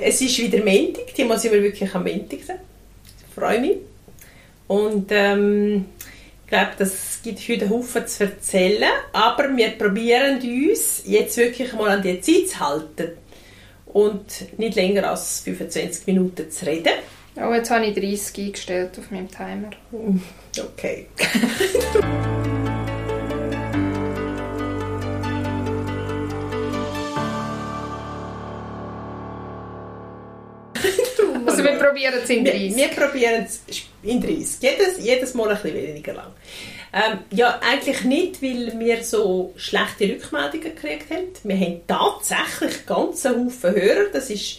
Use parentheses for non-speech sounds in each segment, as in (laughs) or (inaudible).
es ist wieder Montag, die muss ich mir wirklich am Montag. Ich freue mich. Und ähm, ich glaube, das gibt heute Haufen zu erzählen, aber wir probieren uns jetzt wirklich mal an die Zeit zu halten und nicht länger als 25 Minuten zu reden. Oh, jetzt habe ich 30 eingestellt auf meinem Timer. Okay. (laughs) probieren es in 30. Wir, wir probieren es in 30. Jedes, jedes Mal ein bisschen weniger lang. Ähm, ja, eigentlich nicht, weil wir so schlechte Rückmeldungen gekriegt haben. Wir haben tatsächlich ganz einen Haufen Hörer. Das ist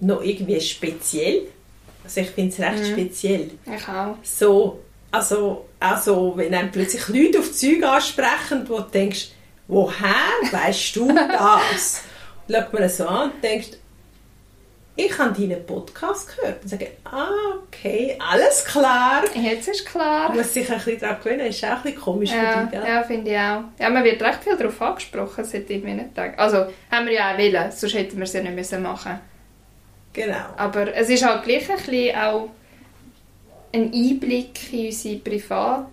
noch irgendwie speziell. Also ich finde es recht Mhm. speziell. Ich auch. So, also, also, wenn dann plötzlich Leute auf Zeug ansprechen, wo du denkst, woher weißt du (laughs) das? Schaut man so an und denkst, ich habe deinen Podcast gehört. Und sage, ah, okay, alles klar. Jetzt ist klar. Man muss sich ein bisschen daran gewöhnen, ist auch ein bisschen komisch Ja, für dich, gell? ja finde ich auch. Ja, man wird recht viel darauf angesprochen seit ich meinen Tagen. Also, haben wir ja auch wollen, sonst hätten wir es ja nicht müssen machen Genau. Aber es ist halt gleich ein bisschen auch ein Einblick in unsere private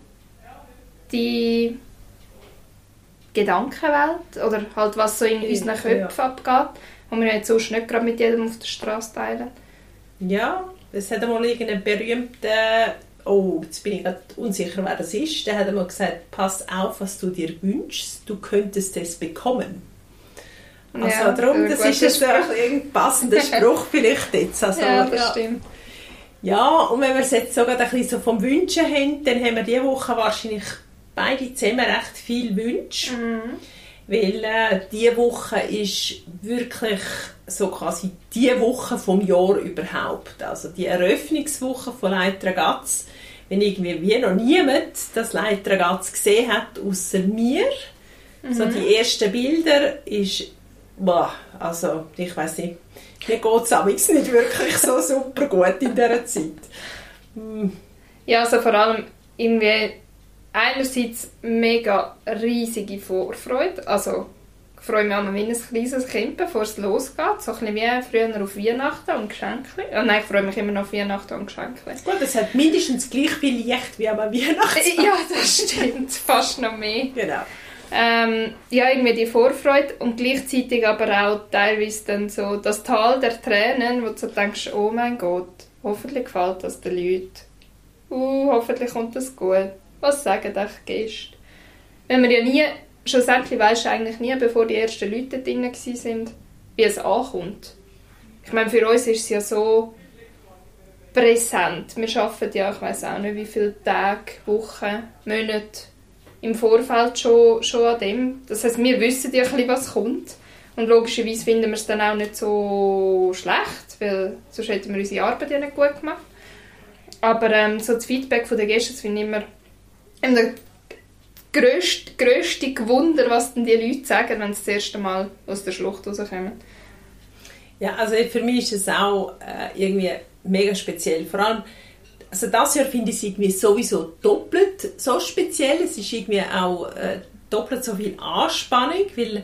Gedankenwelt oder halt was so in unseren Ja. Köpfen abgeht, wo wir jetzt sonst nicht gerade mit jedem auf der Straße teilen. Ja, es hat einmal irgendeinen berühmten, oh, jetzt bin ich gerade unsicher, wer das ist, der hat einmal gesagt, pass auf, was du dir wünschst, du könntest es bekommen. Also Ja, darum, das ist jetzt ein (laughs) passender Spruch vielleicht jetzt. Also, Ja, das ja. stimmt. ja, und wenn wir es jetzt sogar ein bisschen so vom Wünschen haben, dann haben wir diese Woche wahrscheinlich beide zusammen recht viel Wünsche. Mhm. Weil äh, diese Woche ist wirklich so quasi die Woche vom Jahr überhaupt. Also die Eröffnungswoche von Leitra Gatz. Wenn irgendwie wie noch niemand das Leitra Gatz gesehen hat, außer mir. So die ersten Bilder ist, boah, also ich weiß nicht, mir geht es nicht wirklich so (laughs) super gut in dieser Zeit. Ja, also vor allem irgendwie einerseits mega riesige Vorfreude. Also ich freue mich immer wie ein kleines Kind, bevor es losgeht. So ein bisschen wie früher auf Weihnachten und Geschenke. Oh nein, ich freue mich immer noch auf Weihnachten und Geschenke. Gut, es hat mindestens gleich viel Licht wie am Weihnachten. Ja, das stimmt. Fast noch mehr. Genau. Ähm, ja, irgendwie die Vorfreude und gleichzeitig aber auch teilweise dann so das Tal der Tränen, wo du so denkst, oh mein Gott, hoffentlich gefällt das den Leuten. Uh, hoffentlich kommt das gut. Was sagen die Gäste? Wenn wir ja nie, schlussendlich weisst eigentlich nie, bevor die ersten Leute drin waren, wie es ankommt. Ich meine, für uns ist es ja so präsent. Wir arbeiten ja, ich weiß auch nicht, wie viele Tage, Wochen, Monate im Vorfeld schon, schon an dem. Das heißt, wir wissen ja ein bisschen, was kommt. Und logischerweise finden wir es dann auch nicht so schlecht, weil sonst hätten wir unsere Arbeit ja nicht gut gemacht. Aber ähm, so das Feedback Gästen das finde ich immer, der grösste, grösste Gewunder, was denn die Leute sagen, wenn sie das erste Mal aus der Schlucht rauskommen. Ja, also für mich ist es auch äh, irgendwie mega speziell. Vor allem, also das Jahr finde ich es irgendwie sowieso doppelt so speziell. Es ist irgendwie auch äh, doppelt so viel Anspannung, weil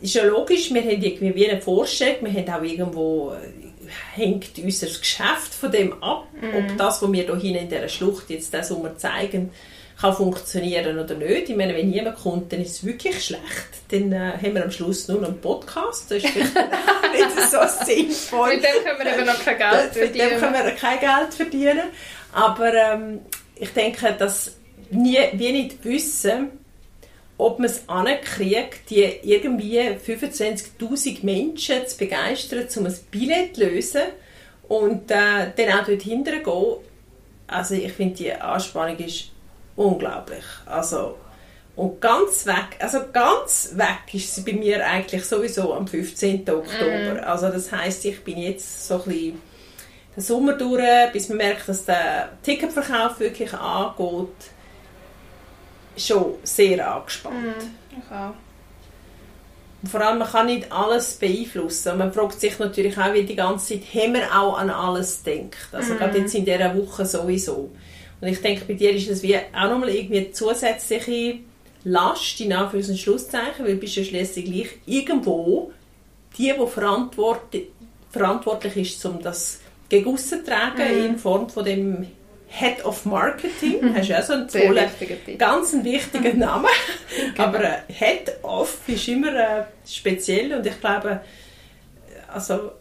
ist ja logisch, wir haben irgendwie wie eine Vorstellung, wir haben auch irgendwo äh, hängt unser Geschäft von dem ab, ob das, was wir hier in dieser Schlucht jetzt diesen Sommer zeigen, kann funktionieren oder nicht. Ich meine, wenn niemand kommt, dann ist es wirklich schlecht. Dann äh, haben wir am Schluss nur noch einen Podcast. Das ist vielleicht (laughs) nicht so sinnvoll. Mit dem können wir eben noch kein Geld Mit dem können verdienen. wir kein Geld verdienen. Aber ähm, ich denke, dass nie, wir nicht wissen, ob man es ankriegt, die irgendwie 25'000 Menschen zu begeistern, um ein Billett zu lösen und äh, dann auch dort hinten gehen. Also ich finde, die Anspannung ist unglaublich. Also, und ganz weg, also ganz weg ist sie bei mir eigentlich sowieso am 15. Oktober. Also das heißt, ich bin jetzt so ein bisschen den Sommer durch, bis man merkt, dass der Ticketverkauf wirklich angeht, schon sehr angespannt. Auch. Und vor allem, man kann nicht alles beeinflussen. Man fragt sich natürlich auch wie die ganze Zeit, haben wir auch an alles gedacht? Also gerade jetzt in dieser Woche sowieso. Und ich denke, bei dir ist es wie auch nochmal irgendwie eine zusätzliche Last, in Anführungs- und Schlusszeichen, weil du bist ja schliesslich gleich irgendwo die, die verantwortlich, verantwortlich ist, um das gegen aussen zu tragen, Mhm. in Form von dem Head of Marketing. Mhm. Hast du ja so einen tollen, wichtiger ganz einen wichtigen Namen. (laughs) Aber äh, Head of ist immer äh, speziell und ich glaube, also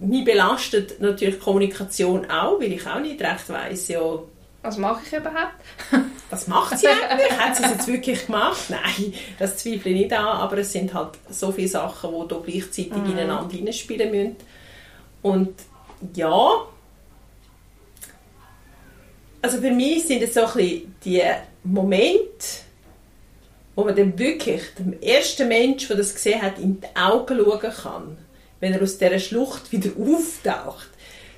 mich belastet natürlich Kommunikation auch, weil ich auch nicht recht weiss, ja, Was mache ich überhaupt? (laughs) was macht sie eigentlich? Hat sie es jetzt wirklich gemacht? Nein, das zweifle ich nicht an, aber es sind halt so viele Sachen, die hier gleichzeitig ineinander hineinspielen müssen. Und ja, also für mich sind es so ein bisschen die Momente, wo man dann wirklich dem ersten Mensch, der das gesehen hat, in die Augen schauen kann, wenn er aus dieser Schlucht wieder auftaucht.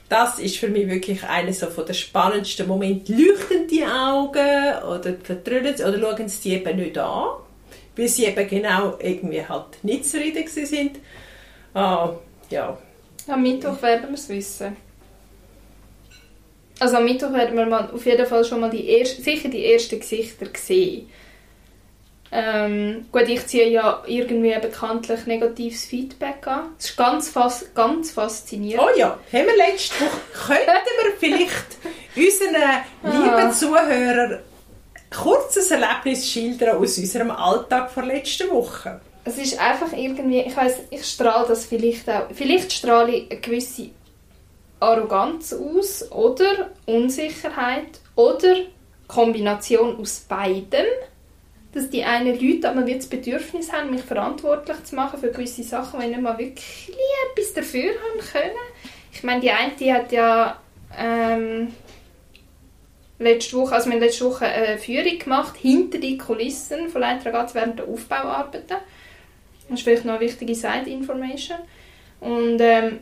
Das ist für mich wirklich einer so von der spannendsten Momente. Leuchten die Augen oder vertrüllen sie oder schauen sie eben nicht an, weil sie eben genau irgendwie halt nicht zufrieden sind. Ah, ja. Am Mittwoch werden wir es wissen. Also am Mittwoch werden wir mal auf jeden Fall schon mal die erst, sicher die ersten Gesichter sehen. Ähm, gut, ich ziehe ja irgendwie bekanntlich negatives Feedback an. Das ist ganz, fas ganz faszinierend. Oh ja, haben wir letzte Woche, (laughs) könnten wir vielleicht unseren lieben Zuhörern kurzes Erlebnis schildern aus unserem Alltag vor letzter Woche? Es ist einfach irgendwie, ich weiß, ich strahle das vielleicht auch, vielleicht strahle ich eine gewisse Arroganz aus oder Unsicherheit oder Kombination aus beidem, dass die einen Leute aber das Bedürfnis haben, mich verantwortlich zu machen für gewisse Sachen, wenn ich nicht mal wirklich etwas dafür haben können. Ich meine, die eine die hat ja ähm, letzte Woche, also wir letzte Woche eine Führung gemacht, hinter die Kulissen von Leitragaz während der Aufbauarbeiten. Das ist vielleicht noch eine wichtige Side-Information. Und ähm,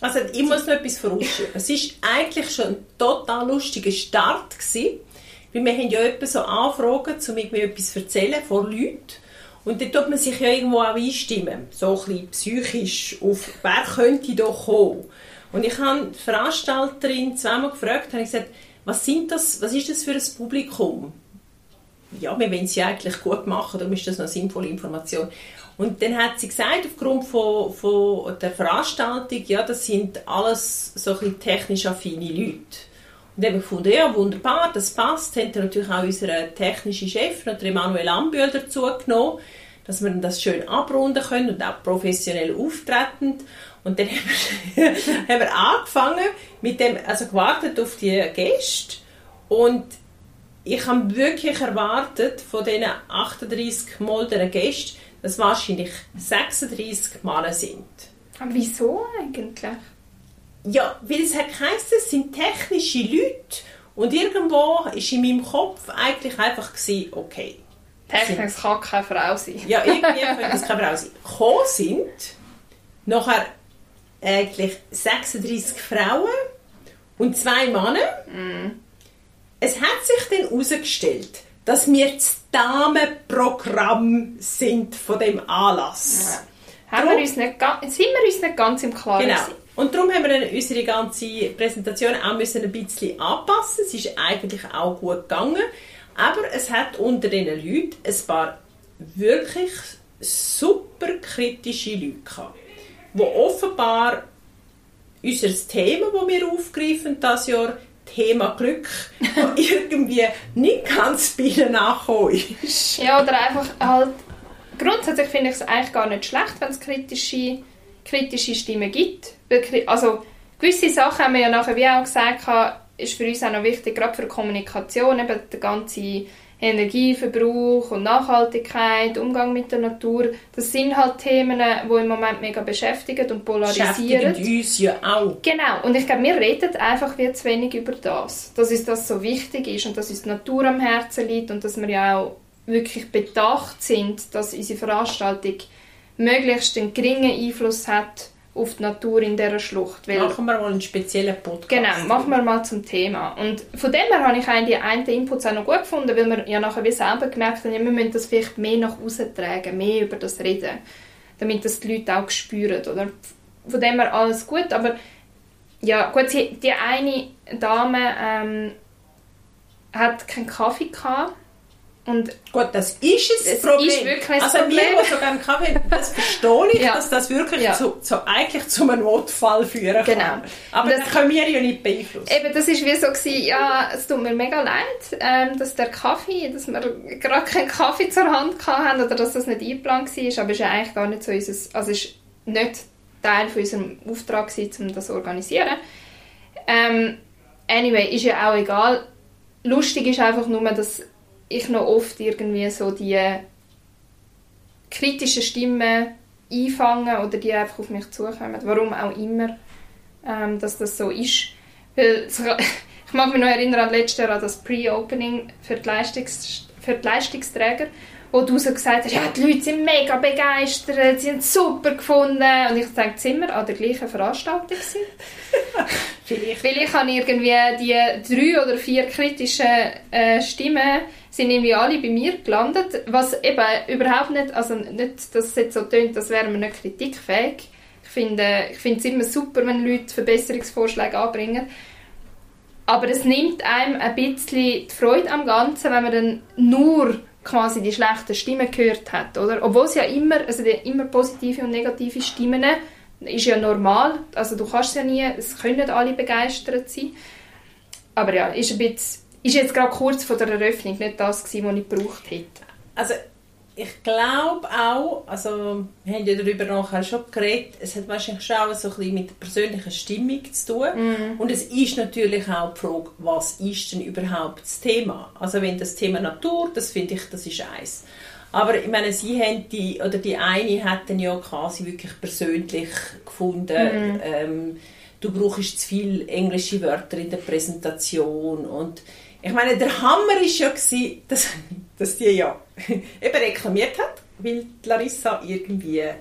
Also ich muss noch etwas vorausschieben. Es war eigentlich schon ein total lustiger Start. Gewesen, weil wir haben ja etwa so Anfragen, um irgendwie etwas erzählen vor Leuten. Und dann tut man sich ja irgendwo auch einstimmen, so ein bisschen psychisch, auf wer könnte da kommen. Und ich habe die Veranstalterin zweimal gefragt, habe ich gesagt, was, sind das, was ist das für ein Publikum? ja, wir wollen ja eigentlich gut machen, darum ist das eine sinnvolle Information. Und dann hat sie gesagt, aufgrund von, von der Veranstaltung, ja, das sind alles so ein bisschen technisch affine Leute. Und dann habe ich gefunden, ja, wunderbar, das passt. Haben dann natürlich auch unseren technischen Chef, Emanuel Ambühl, dazu genommen, dass wir das schön abrunden können und auch professionell auftreten. Und dann (laughs) haben wir, haben wir angefangen mit dem, also gewartet auf die Gäste und ich habe wirklich erwartet von diesen 38 molderen Gästen, dass wahrscheinlich 36 Männer sind. aber wieso eigentlich? Ja, weil es hat geheißen, es sind technische Leute und irgendwo ist in meinem Kopf eigentlich einfach gewesen, okay. Technik, kann keine Frau sein. Ja, irgendwie könnte es keine Frau sein. Gekommen sind nachher eigentlich 36 Frauen und zwei Männer. Es hat sich dann herausgestellt, dass wir das Damenprogramm sind von dem Anlass. Haben wir uns nicht, sind wir uns nicht ganz im Klaren Genau. gewesen? Und darum haben wir unsere ganze Präsentation auch müssen ein bisschen anpassen. Es ist eigentlich auch gut gegangen. Aber es hat unter diesen Leuten ein paar wirklich super kritische Leute gehabt, die offenbar unser Thema, das wir aufgreifen das Jahr, Thema Glück, (laughs) irgendwie nicht ganz bei ihnen nachgekommen ist. Ja, oder einfach halt... Grundsätzlich finde ich es eigentlich gar nicht schlecht, wenn es kritische, kritische Stimmen gibt. Also, gewisse Sachen haben wir ja nachher, wie auch gesagt, ist für uns auch noch wichtig, gerade für die Kommunikation, eben der ganze Energieverbrauch und Nachhaltigkeit, Umgang mit der Natur. Das sind halt Themen, die im Moment mega beschäftigen und polarisieren. Beschäftigen uns ja auch. Genau, und ich glaube, wir reden einfach wie zu wenig über das. Dass uns das so wichtig ist und dass uns die Natur am Herzen liegt und dass wir ja auch wirklich bedacht sind, dass unsere Veranstaltung möglichst einen geringen Einfluss hat auf die Natur in dieser Schlucht. Weil Machen wir mal einen speziellen Podcast. Genau, machen wir mal zum Thema. Und von dem her habe ich eigentlich die einen Inputs auch noch gut gefunden, weil wir ja nachher wie selber gemerkt haben, wir müssen das vielleicht mehr nach außen tragen, mehr über das reden, damit das die Leute auch spüren, oder? Von dem her alles gut, aber ja, gut, die eine Dame ähm, hat keinen Kaffee gehabt Und Gut, das ist es Es Problem. ist wirklich ein also Problem. wir, die so gerne Kaffee, das verstehe ich, (laughs) Ja. dass das wirklich Ja. zu, zu, eigentlich zu einem Notfall führen kann. Genau. Aber Das- das können wir ja nicht beeinflussen. Eben, das ist wie so gewesen, ja, es tut mir mega leid, ähm, dass der Kaffee, dass wir gerade keinen Kaffee zur Hand hatten oder dass das nicht eingeplant war, aber es ist ja eigentlich gar nicht so unser, also es ist nicht Teil von unserem Auftrag gewesen, um das zu organisieren. Ähm, anyway, ist ja auch egal. Lustig ist einfach nur, dass ich noch oft irgendwie so die kritischen Stimmen einfange oder die einfach auf mich zukommen, warum auch immer ähm, dass das so ist. Weil, (laughs) ich mag mich noch erinnern an letztes Jahr an das Pre-Opening für, für die Leistungsträger, wo du so gesagt hast, ja, die Leute sind mega begeistert, sie haben es super gefunden. Und ich denke, sind wir an der gleichen Veranstaltung gewesen? (laughs) Vielleicht. Weil ich habe irgendwie die drei oder vier kritischen äh, Stimmen sind irgendwie alle bei mir gelandet, was eben überhaupt nicht, also nicht, dass es jetzt so tönt, als wären wir nicht kritikfähig. Ich finde, ich finde es immer super, wenn Leute Verbesserungsvorschläge anbringen. Aber es nimmt einem ein bisschen die Freude am Ganzen, wenn man dann nur quasi die schlechten Stimmen gehört hat, oder? Obwohl es ja immer, also immer positive und negative Stimmen ist ja normal, also du kannst ja nie, es können nicht alle begeistert sein. Aber ja, ist ein bisschen, ist jetzt gerade kurz vor der Eröffnung nicht das gewesen, was ich gebraucht hätte. Also ich glaube auch, also wir haben ja darüber nachher schon geredet, es hat wahrscheinlich schon auch so ein bisschen mit der persönlichen Stimmung zu tun. Mhm. Und es ist natürlich auch die Frage, was ist denn überhaupt das Thema? Also wenn das Thema Natur, das finde ich, das ist eins. Aber ich meine, sie haben die, oder die eine hat dann ja quasi wirklich persönlich gefunden, Mhm. ähm, du brauchst zu viele englische Wörter in der Präsentation und ich meine, der Hammer ist ja gewesen, dass, dass die ja (laughs) eben reklamiert hat, weil Larissa irgendwie ein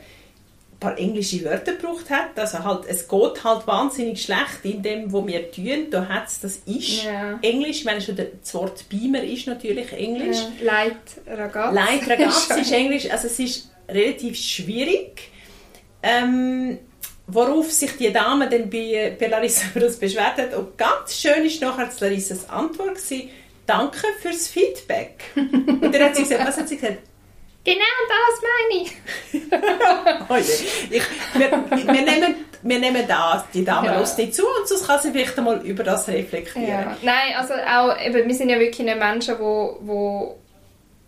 paar englische Wörter gebraucht hat. Also halt, es geht halt wahnsinnig schlecht in dem, wo wir tun. Da hat es, das ist Ja. Englisch. Ich meine, schon das Wort Beamer ist natürlich Englisch. Ja. Leid Ragazzi. Leid Ragazzi (laughs) ist Englisch. Also es ist relativ schwierig. Ähm, worauf sich die Dame dann bei, bei Larissa (laughs) das beschwert hat. Und ganz schön ist nachher Larissas Antwort gewesen, danke fürs Feedback. Und dann hat sie gesagt, was hat sie gesagt? Genau das meine ich. (laughs) Oh ich, wir, wir, nehmen, wir nehmen das, die Dame Ja. ja. nicht zu und sonst kann sie vielleicht einmal über das reflektieren. Ja. Nein, also auch, eben, wir sind ja wirklich nicht Menschen, die wo, wo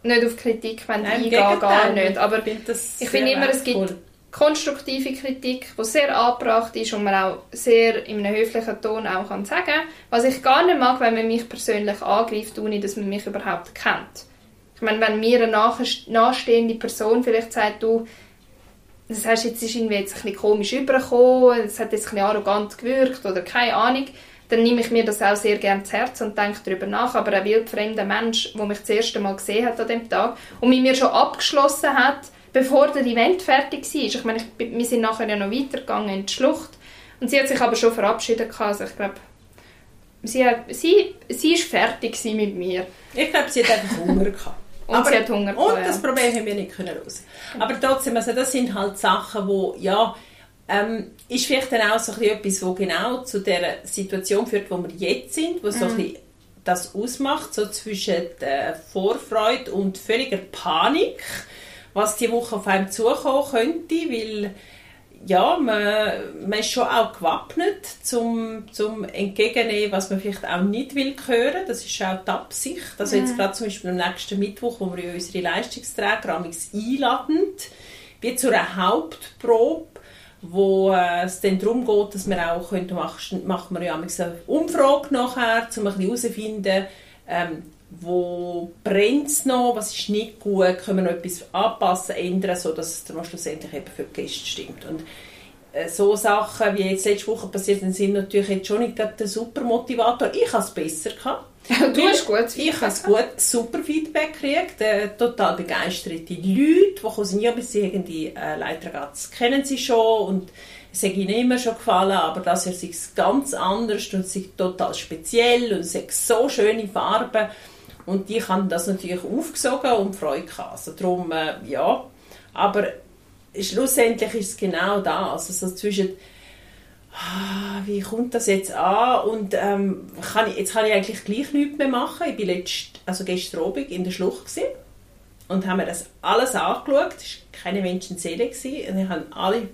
nicht auf Kritik wollen eingehen gar Gegenteil. nicht. Aber Ich finde immer, es gibt. Konstruktive Kritik, die sehr angebracht ist und man auch sehr in einem höflichen Ton auch kann sagen Was ich gar nicht mag, wenn man mich persönlich angreift, ohne dass man mich überhaupt kennt. Ich meine, wenn mir eine nahestehende Person vielleicht sagt, du, das hast jetzt ist irgendwie jetzt ein bisschen komisch übergekommen, es hat jetzt ein bisschen arrogant gewirkt oder keine Ahnung, dann nehme ich mir das auch sehr gerne zu Herz und denke darüber nach. Aber ein wildfremder Mensch, der mich das erste Mal gesehen hat an dem Tag und mit mir schon abgeschlossen hat, bevor der Event fertig war. Ich meine, ich, wir sind nachher ja noch weitergegangen in die Schlucht und sie hat sich aber schon verabschiedet. Also ich glaube, sie, hat- sie, sie ist fertig mit mir. Ich glaube, sie hat einfach (laughs) Hunger gehabt. Und sie hat Hunger gehabt, Und das. Problem haben wir nicht können lösen. Aber trotzdem, also das sind halt Sachen, wo ja ähm, ist vielleicht dann auch so ein bisschen etwas, wo genau zu der Situation führt, wo wir jetzt sind, wo Mhm. so ein bisschen das ausmacht, so zwischen der Vorfreude und völliger Panik, was die Woche auf einem zukommen könnte, weil ja, man, man ist schon auch gewappnet zum, zum entgegennehmen, was man vielleicht auch nicht will hören. Das ist auch die Absicht. Also jetzt gerade zum Beispiel am nächsten Mittwoch, wo wir unsere Leistungsträger einladen, wie zu einer Hauptprobe, wo äh, es dann darum geht, dass wir auch können, machen, machen wir ja eine Umfrage nachher, um ein bisschen herauszufinden, ähm, wo brennt es noch, was ist nicht gut, können wir noch etwas anpassen, ändern, sodass es dann schlussendlich eben für die Gäste stimmt. Und äh, so Sachen, wie jetzt letzte Woche passiert sind, sind natürlich jetzt schon nicht der super Motivator. Ich habe es besser gehabt. (laughs) Du hast gut Ich habe gut, super Feedback gekriegt, äh, total begeisterte Leute, die gekommen sind, ja, bis sie irgendwie äh, Leitergatz kennen sie schon und es hat ihnen immer schon gefallen, aber das es ganz anders und es total speziell und es hat so schöne Farben und die haben das natürlich aufgesogen und Freude gehabt. Also darum, äh, ja, aber schlussendlich ist es genau das, also so zwischen ah, wie kommt das jetzt an und ähm, kann ich, jetzt kann ich eigentlich gleich nichts mehr machen. Ich war also gestern Abend in der Schlucht gewesen und haben mir das alles angeschaut. Es war keine Menschenseele und ich habe alle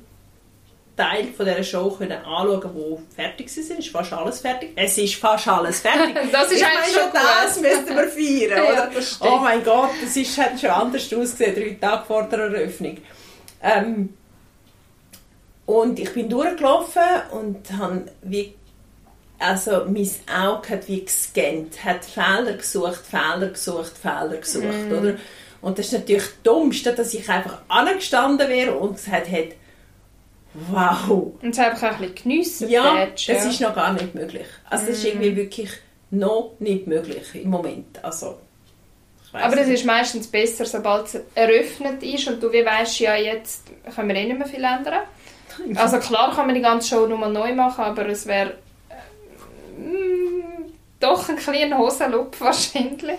Teile von dieser Show können anschauen, die fertig sind. Es ist fast alles fertig. Es ist fast alles fertig. (laughs) das ist ich meine, schon das gut. müssten wir feiern, (laughs) Ja, oder? stimmt. oh mein Gott, das ist, hat schon anders ausgesehen, drei Tage vor der Eröffnung. Ähm, und ich bin durchgelaufen und habe wie also mein Auge hat wie gescannt, hat Fehler gesucht, Fehler gesucht, Fehler gesucht, Mm. oder? Und das ist natürlich das Dummste, dass ich einfach angestanden wäre und gesagt hätte, wow, Und es einfach ein bisschen geniessen. ja, das ist noch gar nicht möglich. Also das ist Mm. irgendwie wirklich noch nicht möglich im Moment. Also, Aber es ist meistens besser, sobald es eröffnet ist und du wie weißt, ja, jetzt können wir eh nicht mehr viel ändern. Also klar kann man die ganze Show nochmal neu machen, aber es wäre äh, mm, doch ein kleiner Hosenlook wahrscheinlich.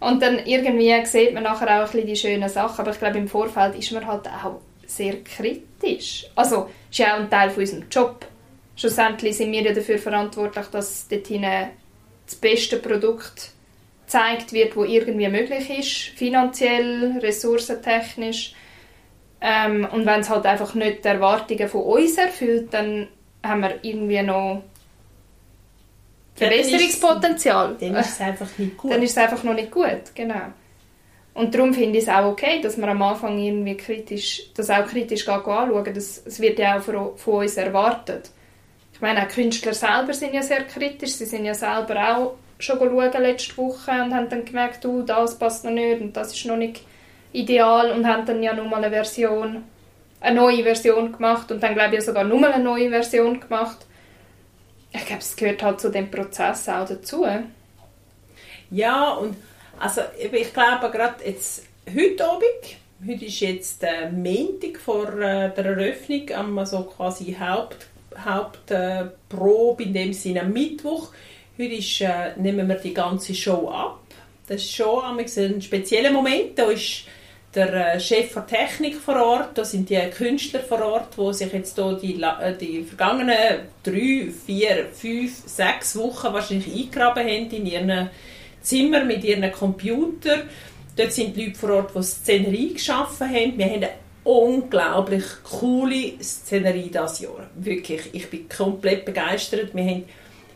Und dann irgendwie sieht man nachher auch ein bisschen die schönen Sachen. Aber ich glaube, im Vorfeld ist man halt auch sehr kritisch. Also, ist ja auch ein Teil von unserem Job. Schlussendlich sind wir ja dafür verantwortlich, dass dort hinein das beste Produkt gezeigt wird, wo irgendwie möglich ist, finanziell, ressourcentechnisch. Ähm, und wenn es halt einfach nicht die Erwartungen von uns erfüllt, dann haben wir irgendwie noch Ja, ist- Verbesserungspotenzial. Dann ist es einfach nicht (laughs) gut. Dann ist es einfach noch nicht gut, genau. Und darum finde ich es auch okay, dass man am Anfang irgendwie kritisch, das auch kritisch anschauen. Das, das wird ja auch von, uns erwartet. Ich meine, auch Künstler selber sind ja sehr kritisch. Sie sind ja selber auch schon schauen letzte Woche und haben dann gemerkt, du, das passt noch nicht und das ist noch nicht ideal und haben dann ja nochmal eine Version, eine neue Version gemacht und dann glaube ich sogar nochmal eine neue Version gemacht. Ich glaube, es gehört halt zu dem Prozess auch dazu. Ja, und also ich glaube gerade jetzt heute Abend, heute ist jetzt der Montag vor äh, der Eröffnung, am so quasi Haupt, Hauptprobe, in dem Sinne am Mittwoch. Heute ist, äh, nehmen wir die ganze Show ab. Das ist schon ein spezieller Moment. Da ist der äh, Chef der Technik vor Ort, da sind die Künstler vor Ort, die sich jetzt hier die, äh, die vergangenen drei, vier, fünf, sechs Wochen wahrscheinlich eingraben haben in ihren Zimmer mit ihren Computer. Dort sind die Leute vor Ort, die Szenerie geschaffen haben. Wir haben eine unglaublich coole Szenerie dieses Jahr. Wirklich, ich bin komplett begeistert. Wir haben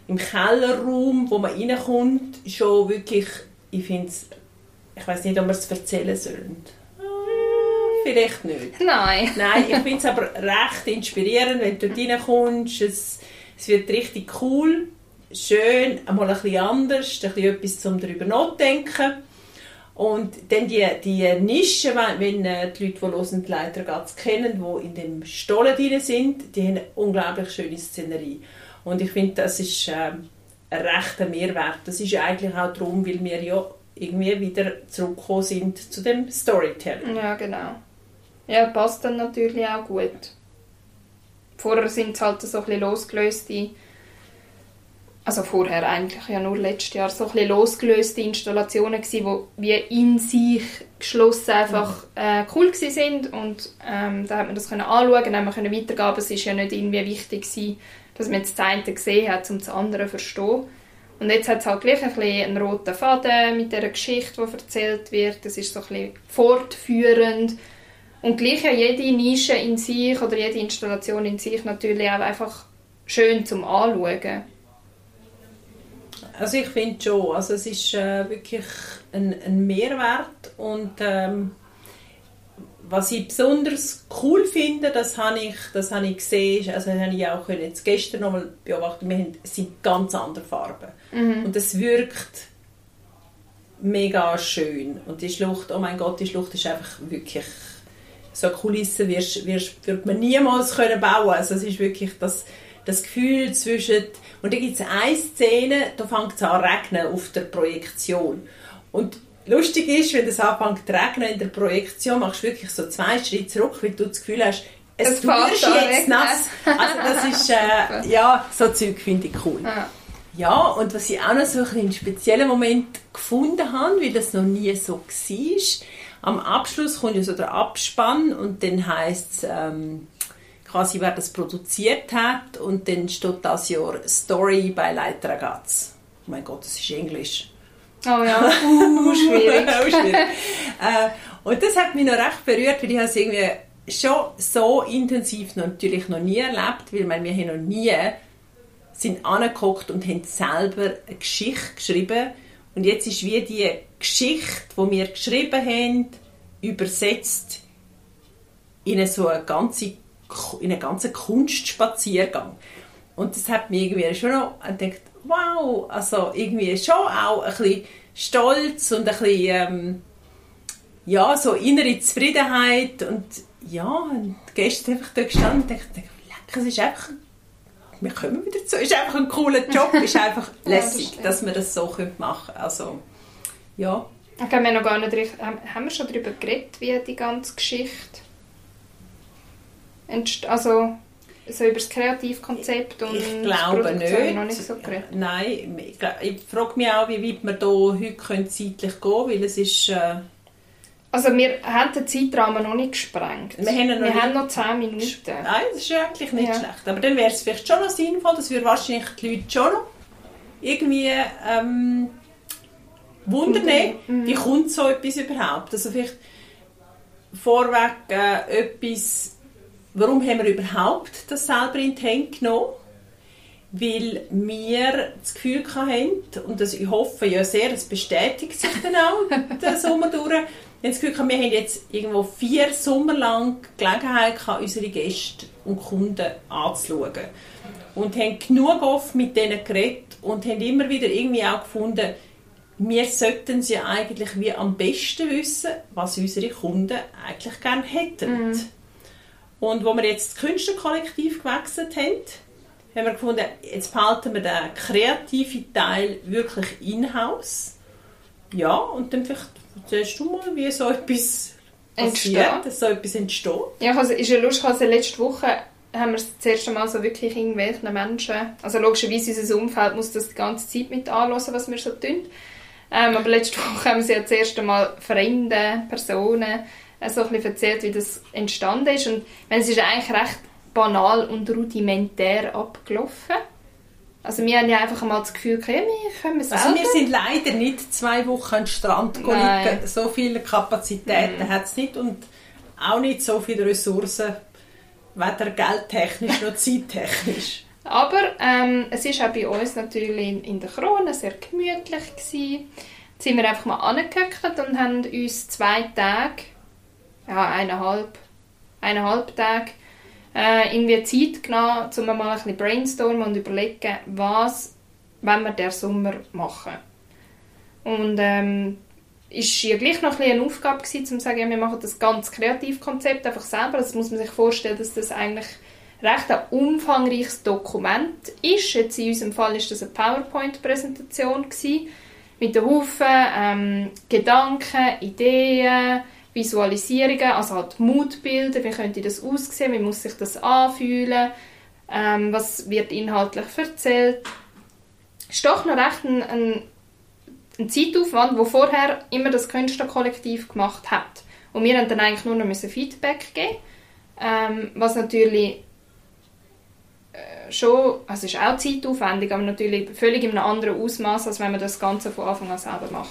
im Kellerraum, wo man reinkommt, schon wirklich, ich finde es, ich weiß nicht, ob wir es erzählen sollen. Ah, Vielleicht nicht. Nein. Nein, ich finde es aber recht inspirierend, wenn du dort reinkommst. Es, es wird richtig cool, schön, einmal ein bisschen anders, ein bisschen etwas zum darüber nachdenken. Und dann die, die Nische, wenn, äh, die Leute, die hören, die Leiter ganz kennen, die in dem Stollen drin sind, die haben eine unglaublich schöne Szenerie. Und ich finde, das ist ähm, ein rechter Mehrwert. Das ist eigentlich auch darum, weil wir ja irgendwie wieder zurückgekommen sind zu dem Storytelling. Ja, genau. Ja, passt dann natürlich auch gut. Vorher sind es halt so ein bisschen losgelöste, also vorher eigentlich ja nur letztes Jahr, so ein bisschen losgelöste Installationen gewesen, die wie in sich geschlossen einfach äh, cool gewesen sind und ähm, da hat man das können anschauen, dann haben wir können weitergeben, aber es ist ja nicht irgendwie wichtig gewesen, dass man jetzt das eine gesehen hat, um das andere zu verstehen. Und jetzt hat es halt gleich ein bisschen einen roten Faden mit der Geschichte, die erzählt wird. Das ist so ein bisschen fortführend. Und gleich ja jede Nische in sich oder jede Installation in sich natürlich auch einfach schön zum Anschauen. Also ich finde schon, also es ist äh, wirklich ein, ein Mehrwert und ähm, was ich besonders cool finde, das habe ich, das habe ich gesehen, also das habe ich auch können jetzt gestern nochmal beobachten, wir haben, es sind ganz andere Farben. Und es wirkt mega schön. Und die Schlucht, oh mein Gott, die Schlucht ist einfach wirklich so eine Kulisse wirst, wirst, wird man niemals können bauen. Also es ist wirklich das, das Gefühl zwischen und da gibt es eine Szene, da fängt es an regnen auf der Projektion und lustig ist, wenn es anfängt zu regnen in der Projektion, machst du wirklich so zwei Schritte zurück, weil du das Gefühl hast, es, an jetzt nass. Also das ist, äh, (laughs) ja, so Zeug finde ich cool. Ja. Ja, und was ich auch noch so einen speziellen Moment gefunden habe, weil das noch nie so war, am Abschluss kommt ja so der Abspann und dann heisst es ähm, quasi wer das produziert hat und dann steht das Jahr Story bei Leiter Ragazzi. Oh mein Gott, das ist Englisch. Oh ja, (laughs) uh, schwierig. (laughs) schwierig. äh, und das hat mich noch recht berührt, weil ich es irgendwie schon so intensiv noch, natürlich noch nie erlebt, weil wir haben noch nie sind angeguckt und haben selber eine Geschichte geschrieben und jetzt ist wie die Geschichte, die wir geschrieben haben, übersetzt in eine so eine ganze in einen ganzen Kunstspaziergang. Und das hat mich irgendwie schon noch gedacht, wow, also irgendwie schon auch ein bisschen stolz und ein bisschen, ähm, ja, so innere Zufriedenheit und ja, und gestern einfach da gestanden und dachte, leck, es ist einfach, wir kommen wieder zu, es ist einfach ein cooler Job, es ist (laughs) einfach lässig, ja, das dass wir das so machen können. Also, ja. Okay, wir noch gar nicht richtig, haben wir schon darüber geredet, wie die ganze Geschichte also so über das Kreativkonzept und ich glaube nicht. Noch nicht so Nein, ich, ich frage mich auch, wie weit wir da heute zeitlich gehen können, weil es ist... Äh also wir haben den Zeitrahmen noch nicht gesprengt. Wir haben noch, wir haben noch 10 Minuten. Nein, das ist eigentlich nicht ja. schlecht. Aber dann wäre es vielleicht schon noch sinnvoll, dass wir wahrscheinlich die Leute schon noch irgendwie ähm, wundern, mhm. wie kommt so etwas überhaupt? Also vielleicht vorweg äh, etwas Warum haben wir überhaupt das selber in die Hände genommen? Weil wir das Gefühl hatten, und das, ich hoffe ja sehr, es bestätigt sich dann auch (laughs) den Sommer durch, wir haben das Gefühl wir haben jetzt irgendwo vier Sommer lang Gelegenheit gehabt, unsere Gäste und Kunden anzuschauen. Und haben genug oft mit denen geredet und haben immer wieder irgendwie auch gefunden, wir sollten sie eigentlich wie am besten wissen, was unsere Kunden eigentlich gerne hätten. Mm. Und wo wir jetzt das Künstlerkollektiv gewechselt haben, haben wir gefunden, jetzt behalten wir den kreativen Teil wirklich in-house. Ja, und dann vielleicht erzählst du mal, wie so etwas passiert, dass so etwas entsteht. Ja, also ist ja lustig, also letzte Woche haben wir das erste Mal so wirklich irgendwelchen Menschen, also logischerweise unser Umfeld muss das die ganze Zeit mit anhören, was wir so tun. Ähm, aber letzte (laughs) Woche haben wir ja das erste Mal fremde Personen so ein bisschen erzählt, wie das entstanden ist. Und es ist eigentlich recht banal und rudimentär abgelaufen. Also wir haben ja einfach mal das Gefühl, okay, wir können es Also wir sind leider nicht zwei Wochen den Strand liegen. So viele Kapazitäten mm. hat es nicht und auch nicht so viele Ressourcen, weder geldtechnisch noch zeittechnisch. Aber ähm, es ist auch bei uns natürlich in, in der Krone sehr gemütlich gewesen. Jetzt sind wir einfach mal angehockt und haben uns zwei Tage ja, eineinhalb, eineinhalb Tage äh, irgendwie Zeit genommen, um mal ein bisschen brainstormen und überlegen, was wenn wir der Sommer machen. Und ähm, ist ja gleich noch ein eine Aufgabe gewesen, um zu sagen, ja, wir machen das ganz Kreativkonzept einfach selber. Das muss man sich vorstellen, dass das eigentlich recht ein umfangreiches Dokument ist. Jetzt in unserem Fall ist das eine PowerPoint-Präsentation mit einem Haufen ähm, Gedanken, Ideen, Visualisierungen, also halt Mutbilder, wie könnte das aussehen, wie muss sich das anfühlen, ähm, was wird inhaltlich erzählt. Es ist doch noch recht ein, ein, ein Zeitaufwand, wo vorher immer das Künstlerkollektiv gemacht hat. Und wir haben dann eigentlich nur noch Feedback geben ähm, was natürlich äh, schon, also ist auch zeitaufwendig, aber natürlich völlig in einem anderen Ausmaß, als wenn man das Ganze von Anfang an selber macht.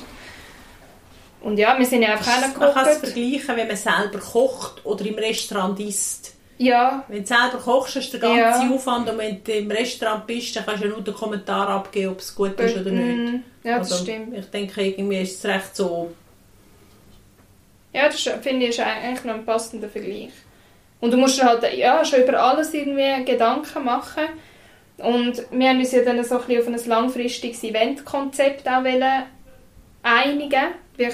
Und ja, wir sind ja einfach auch Man kann es vergleichen, wenn man selber kocht oder im Restaurant isst. Ja. Wenn du selber kochst, hast du den ganzen ja. Aufwand und wenn du im Restaurant bist, dann kannst du ja nur den Kommentar abgeben, ob es gut ist oder nicht. Mhm. Ja, das also, stimmt. Ich denke, irgendwie ist es recht so... Ja, das finde ich ist eigentlich noch ein passender Vergleich. Und du musst halt ja, schon über alles irgendwie Gedanken machen. Und wir haben uns ja dann so ein bisschen auf ein langfristiges Eventkonzept auch einigen wir,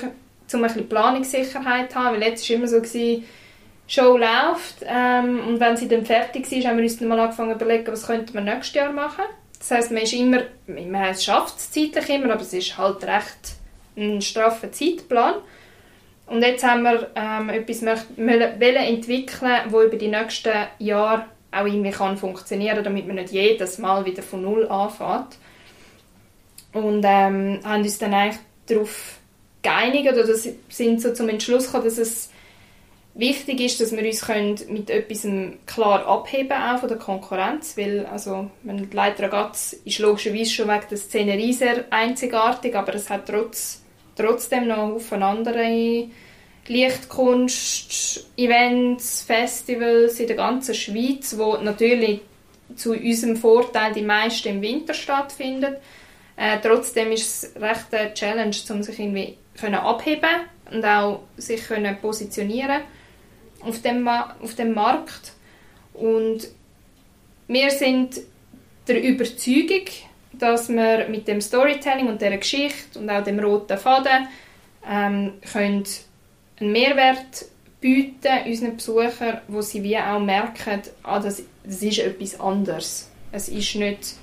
um ein bisschen Planungssicherheit zu haben, weil jetzt war immer so, gewesen, Show läuft ähm, und wenn sie dann fertig ist, haben wir uns dann mal angefangen zu überlegen, was könnte man nächstes Jahr machen. Das heisst, man ist immer, man schafft es zeitlich immer, aber es ist halt recht ein straffer Zeitplan. Und jetzt haben wir ähm, etwas wollen entwickeln, das über die nächsten Jahre auch irgendwie kann funktionieren, damit man nicht jedes Mal wieder von Null anfängt. Und ähm, haben uns dann eigentlich darauf geeinigt oder sind so zum Entschluss gekommen, dass es wichtig ist, dass wir uns können mit etwas klar abheben auch von der Konkurrenz, weil also wenn Leiter Ragaz ist logischerweise schon wegen der Szenerie sehr einzigartig, aber es hat trotz, trotzdem noch Haufen andere Lichtkunst, Events, Festivals in der ganzen Schweiz, wo natürlich zu unserem Vorteil die meisten im Winter stattfinden. Äh, trotzdem ist es recht eine Challenge, um sich irgendwie können abheben und auch sich können positionieren auf dem, auf dem Markt. Und wir sind der Überzeugung, dass wir mit dem Storytelling und der Geschichte und auch dem roten Faden ähm, können einen Mehrwert bieten unseren Besuchern, wo sie wie auch merken, ah, das, das ist etwas anderes. Es ist nicht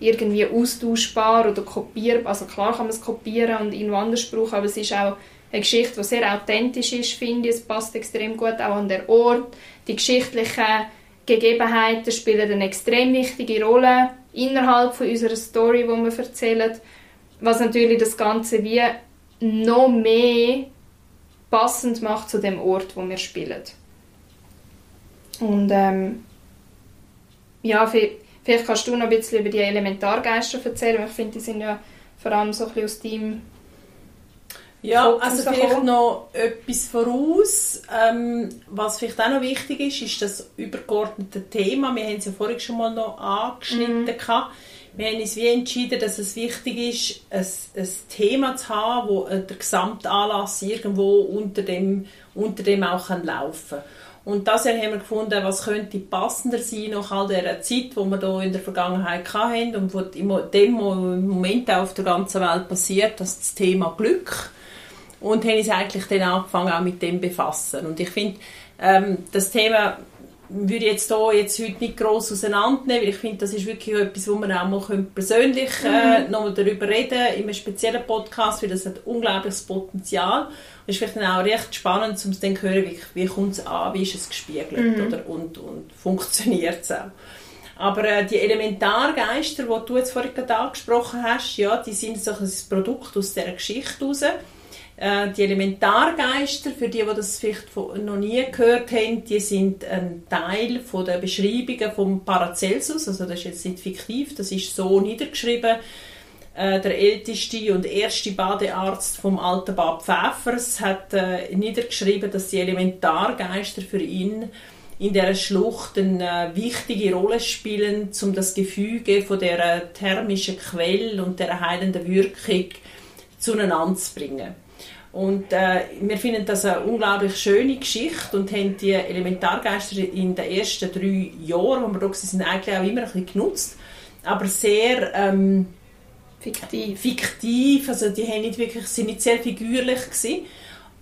irgendwie austauschbar oder kopierbar. Also klar kann man es kopieren und irgendwo anders brauchen, aber es ist auch eine Geschichte, die sehr authentisch ist, finde ich. Es passt extrem gut auch an den Ort. Die geschichtlichen Gegebenheiten spielen eine extrem wichtige Rolle innerhalb von unserer Story, die wir erzählen. Was natürlich das Ganze wie noch mehr passend macht zu dem Ort, wo wir spielen. Und ähm, ja, vielleicht kannst du noch ein bisschen über die Elementargeister erzählen. Ich finde, die sind ja vor allem so ein bisschen aus deinem ja, also vielleicht noch etwas voraus. Ähm, was vielleicht auch noch wichtig ist, ist das übergeordnete Thema. Wir haben es ja vorhin schon mal noch angeschnitten. Mhm. Wir haben uns wie entschieden, dass es wichtig ist, ein, ein Thema zu haben, wo der gesamte Anlass irgendwo unter dem, unter dem auch kann laufen kann. Und das haben wir gefunden, was könnte passender sein nach all der Zeit, die wir hier in der Vergangenheit hatten und was im Moment auch auf der ganzen Welt passiert, das Thema Glück und haben uns eigentlich dann angefangen auch mit dem befassen. Und ich finde, ähm, das Thema würde ich jetzt hier jetzt heute nicht gross auseinandernehmen, weil ich finde, das ist wirklich etwas, wo wir auch mal persönlich äh, mhm. noch darüber reden in einem speziellen Podcast, weil das hat unglaubliches Potenzial. Und es ist vielleicht dann auch recht spannend, um zu hören, wie, wie kommt es an, wie ist es gespiegelt mhm. oder, und, und funktioniert es auch. Aber äh, die Elementargeister, die du jetzt vorhin gerade angesprochen hast, ja, die sind so ein Produkt aus dieser Geschichte heraus. Äh, die Elementargeister, für die, die das vielleicht noch nie gehört haben, die sind ein Teil von der Beschreibungen vom Paracelsus, also das ist jetzt nicht fiktiv, das ist so niedergeschrieben. Äh, der älteste und erste Badearzt vom alten Bad Pfäffers hat äh, niedergeschrieben, dass die Elementargeister für ihn in der Schlucht eine wichtige Rolle spielen, um das Gefüge von der thermischen Quelle und der heilenden Wirkung zueinander zu bringen. Und äh, wir finden das eine unglaublich schöne Geschichte und haben die Elementargeister in den ersten drei Jahren, wo wir da sind, eigentlich auch immer ein bisschen genutzt. Aber sehr ähm, fiktiv. fiktiv. Also die haben nicht wirklich, sind nicht sehr figürlich gewesen.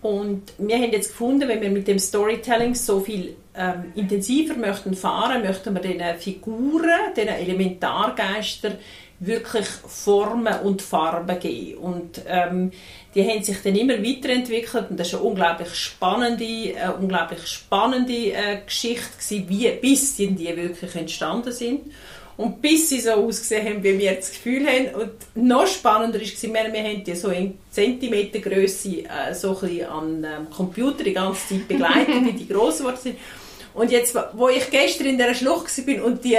Und wir haben jetzt gefunden, wenn wir mit dem Storytelling so viel ähm, intensiver möchten fahren, möchten wir diesen Figuren, diesen Elementargeistern wirklich Formen und Farben geben. Und ähm, die haben sich dann immer weiterentwickelt und das war eine unglaublich spannende, äh, unglaublich spannende äh, Geschichte gewesen, wie, bis die, wirklich entstanden sind und bis sie so ausgesehen haben, wie wir das Gefühl haben. Und noch spannender war, wir, haben die so in Zentimetergröße äh, so ein an ähm, Computer die ganze Zeit begleitet, wie die gross geworden sind. Und jetzt, wo ich gestern in dieser Schlucht war und die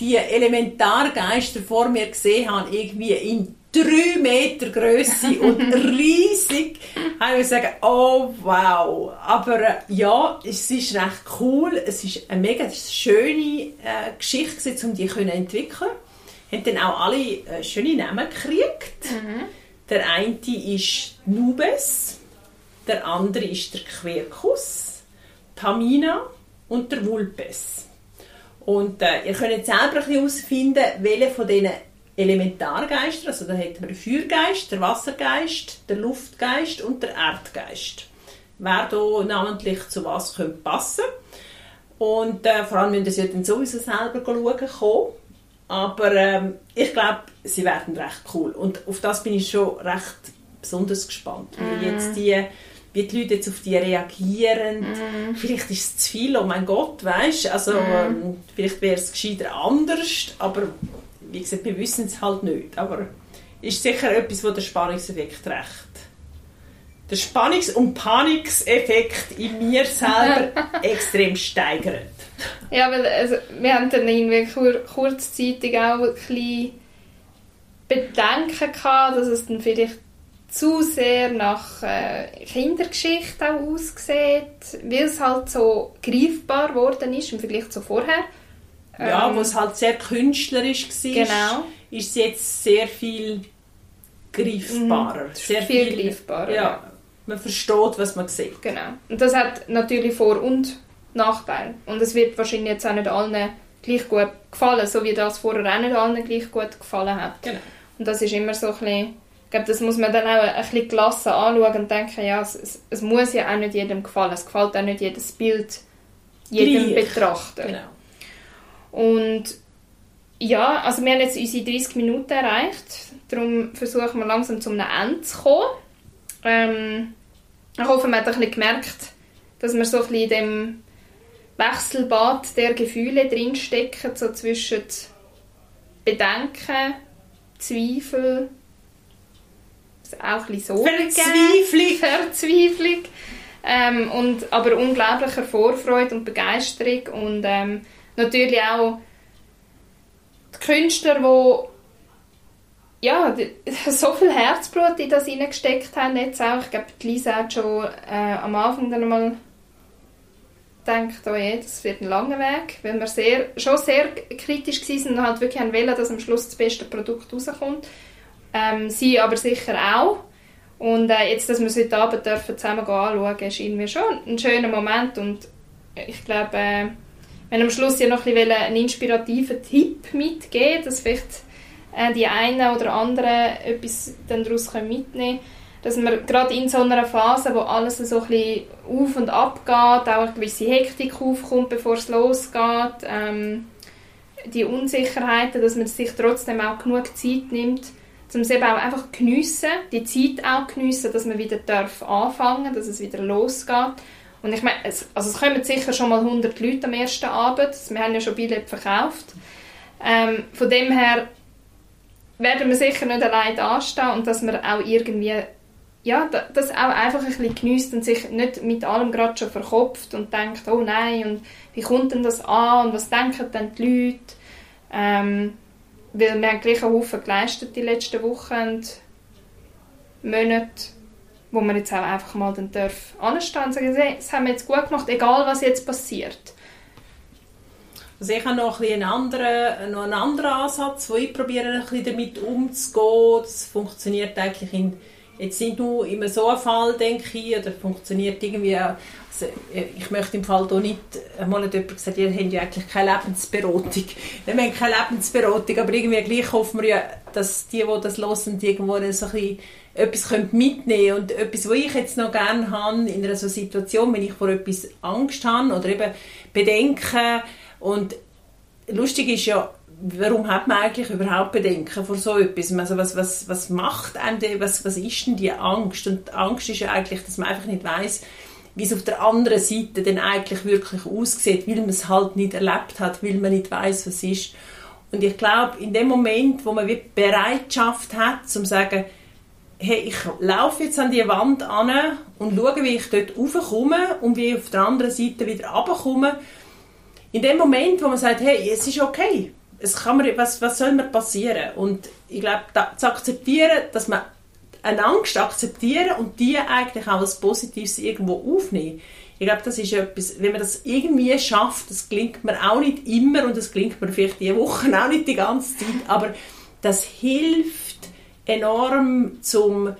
die Elementargeister vor mir gesehen habe, irgendwie in drei Meter Größe (laughs) und riesig, habe ich sagen, oh wow. Aber äh, ja, es ist recht cool. Es ist eine mega schöne äh, Geschichte, um die zu entwickeln. Haben dann auch alle äh, schöne Namen gekriegt. Mhm. Der eine ist Nubes, der andere ist der Quercus, Tamina und der Vulpes. Und äh, ihr könnt selber herausfinden, welche von diesen Elementargeistern, also da hätten wir den Feuergeist, den Wassergeist, den Luftgeist und den Erdgeist. Wer da namentlich zu was könnte passen Und äh, vor allem müsst ihr dann sowieso selber schauen kommen. Aber ähm, ich glaube, sie werden recht cool. Und auf das bin ich schon recht besonders gespannt. Mm. Wie jetzt die wie die Leute jetzt auf die reagieren. Mm. Vielleicht ist es zu viel, oh mein Gott, weißt Also mm. vielleicht wäre es gescheiter anders, aber wie gesagt, wir wissen es halt nicht. Aber ist sicher etwas, wo der Spannungseffekt recht den Spannungs- und Panikeffekt in mir selber (laughs) extrem steigert. Ja, weil also, wir haben dann irgendwie kur kurzzeitig auch ein bisschen Bedenken gehabt, dass es dann vielleicht zu sehr nach äh, Kindergeschichte auch aussieht, weil es halt so greifbar geworden ist im Vergleich zu vorher. Ja, Ähm, wo es halt sehr künstlerisch war, Genau. ist es jetzt sehr viel greifbarer. Sehr Mhm. viel greifbarer, Ja, ja. man versteht, was man sieht. Genau. Und das hat natürlich Vor- und Nachteile. Und es wird wahrscheinlich jetzt auch nicht allen gleich gut gefallen, so wie das vorher auch nicht allen gleich gut gefallen hat. Genau. Und das ist immer so ein bisschen, ich glaube, das muss man dann auch ein bisschen gelassen anschauen und denken, ja, es, es, es muss ja auch nicht jedem gefallen. Es gefällt auch nicht jedes Bild jedem Gleich. Betrachter. Genau. Und ja, also wir haben jetzt unsere 30 Minuten erreicht. Darum versuchen wir langsam zum Ende zu kommen. Ähm, ich hoffe, man hat ein bisschen gemerkt, dass wir so ein bisschen in dem Wechselbad der Gefühle drinstecken, so zwischen Bedenken, Zweifel, auch ein bisschen Sorgen. Verzweiflung. Verzweiflung. Ähm, und, aber unglaublicher Vorfreude und Begeisterung und ähm, natürlich auch die Künstler, die ja, die- (laughs) so viel Herzblut in das hineingesteckt haben jetzt auch. Ich glaube, die Lisa hat schon äh, am Anfang dann mal gedacht, oh je, das wird ein langer Weg, weil wir sehr, schon sehr kritisch waren und halt wirklich wollen, dass am Schluss das beste Produkt rauskommt. Ähm, sie aber sicher auch. Und äh, jetzt, dass wir es heute Abend dürfen zusammen anschauen, ist irgendwie schon ein schöner Moment und ich glaube, äh, wenn am Schluss ja noch ein bisschen einen inspirativen Tipp mitgeben, dass vielleicht äh, die einen oder anderen etwas dann daraus mitnehmen können, dass man gerade in so einer Phase, wo alles so ein bisschen auf und ab geht, auch eine gewisse Hektik aufkommt, bevor es losgeht, ähm, die Unsicherheiten, dass man sich trotzdem auch genug Zeit nimmt, um es eben auch einfach geniessen, die Zeit auch geniessen, dass man wieder darf anfangen, dass es wieder losgeht. Und ich meine, es, also es kommen sicher schon mal 100 Leute am ersten Abend, wir haben ja schon Billett verkauft. Ähm, von dem her werden wir sicher nicht allein anstehen und dass man auch irgendwie ja, da- das auch einfach ein bisschen geniesst und sich nicht mit allem gerade schon verkopft und denkt, oh nein, und wie kommt denn das an und was denken dann die Leute? Ähm, weil wir haben gleich einen geleistet die letzten Wochen und Monate, wo man jetzt auch einfach mal dann darf anstehen und sagen, «Hey, das haben wir jetzt gut gemacht, egal was jetzt passiert. Also ich habe noch ein einen anderen, noch einen anderen Ansatz, wo ich probiere, ein bisschen damit umzugehen. Das funktioniert eigentlich in, jetzt nicht nur in so einem Fall, denke ich, oder funktioniert irgendwie, also ich möchte im Fall hier nicht, einmal hat jemand gesagt, ihr habt ja eigentlich keine Lebensberatung. Wir haben keine Lebensberatung, aber irgendwie gleich hoffen wir ja, dass die, die das hören, irgendwo so ein bisschen etwas können mitnehmen und etwas, was ich jetzt noch gerne habe in einer so Situation, wenn ich vor etwas Angst habe oder eben Bedenken und lustig ist ja, warum hat man eigentlich überhaupt Bedenken vor so etwas? Also was, was, was macht einem was, was ist denn die Angst? Und die Angst ist ja eigentlich, dass man einfach nicht weiß, wie es auf der anderen Seite denn eigentlich wirklich aussieht, weil man es halt nicht erlebt hat, weil man nicht weiß, was ist. Und ich glaube, in dem Moment, wo man die Bereitschaft hat, zum zu sagen, hey, ich laufe jetzt an die Wand an und schaue, wie ich dort raufkomme und wie ich auf der anderen Seite wieder runterkomme, in dem Moment, wo man sagt, hey, es ist okay, es kann mir, was, was soll mir passieren? Und ich glaube, da, zu akzeptieren, dass man eine Angst akzeptieren und die eigentlich auch als Positives irgendwo aufnehmen. Ich glaube, das ist etwas, wenn man das irgendwie schafft, das gelingt mir auch nicht immer und das gelingt mir vielleicht die Woche (laughs) auch nicht die ganze Zeit, aber das hilft enorm zum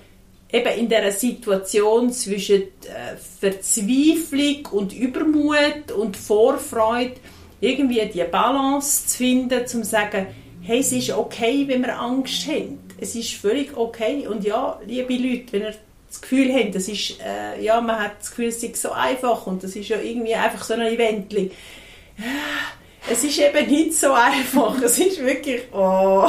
eben in der Situation zwischen äh, Verzweiflung und Übermut und Vorfreude irgendwie die Balance zu finden, zum zu sagen, hey, es ist okay, wenn wir Angst haben. Es ist völlig okay. Und ja, liebe Leute, wenn ihr das Gefühl habt, das ist, äh, ja, man hat das Gefühl, es ist so einfach und das ist ja irgendwie einfach so ein Event. Es ist eben nicht so einfach. Es ist wirklich, oh.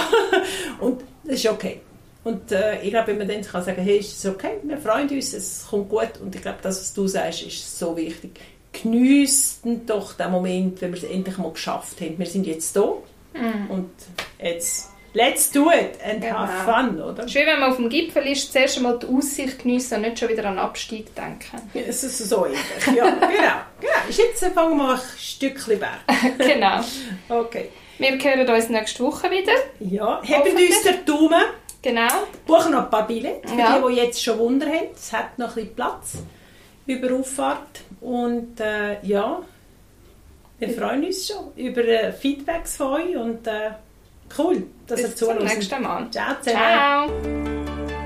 Und es ist okay. Und äh, ich glaube, wenn man dann kann sagen, hey, ist es okay, wir freuen uns, es kommt gut. Und ich glaube, das, was du sagst, ist so wichtig. Geniessen doch den Moment, wenn wir es endlich mal geschafft haben. Wir sind jetzt da und jetzt let's do it and Genau. have fun, oder? Schön, wenn man auf dem Gipfel ist, zuerst einmal die Aussicht geniessen und nicht schon wieder an den Abstieg denken. Es ist so ähnlich, ja, (laughs) genau. genau. Jetzt fangen wir ein Stückchen Berg. (laughs) genau. Okay. Wir hören uns nächste Woche wieder. Ja, hebt uns den Daumen, Genau. buchen noch ein paar Billette für Ja. die, die jetzt schon Wunder haben. Es hat noch ein bisschen Platz über Auffahrt und äh, ja, wir freuen uns schon über äh, Feedbacks von euch und äh, Cool, dass Bis ihr zuhört. Bis zum nächsten Mal. Ciao zusammen. Ciao.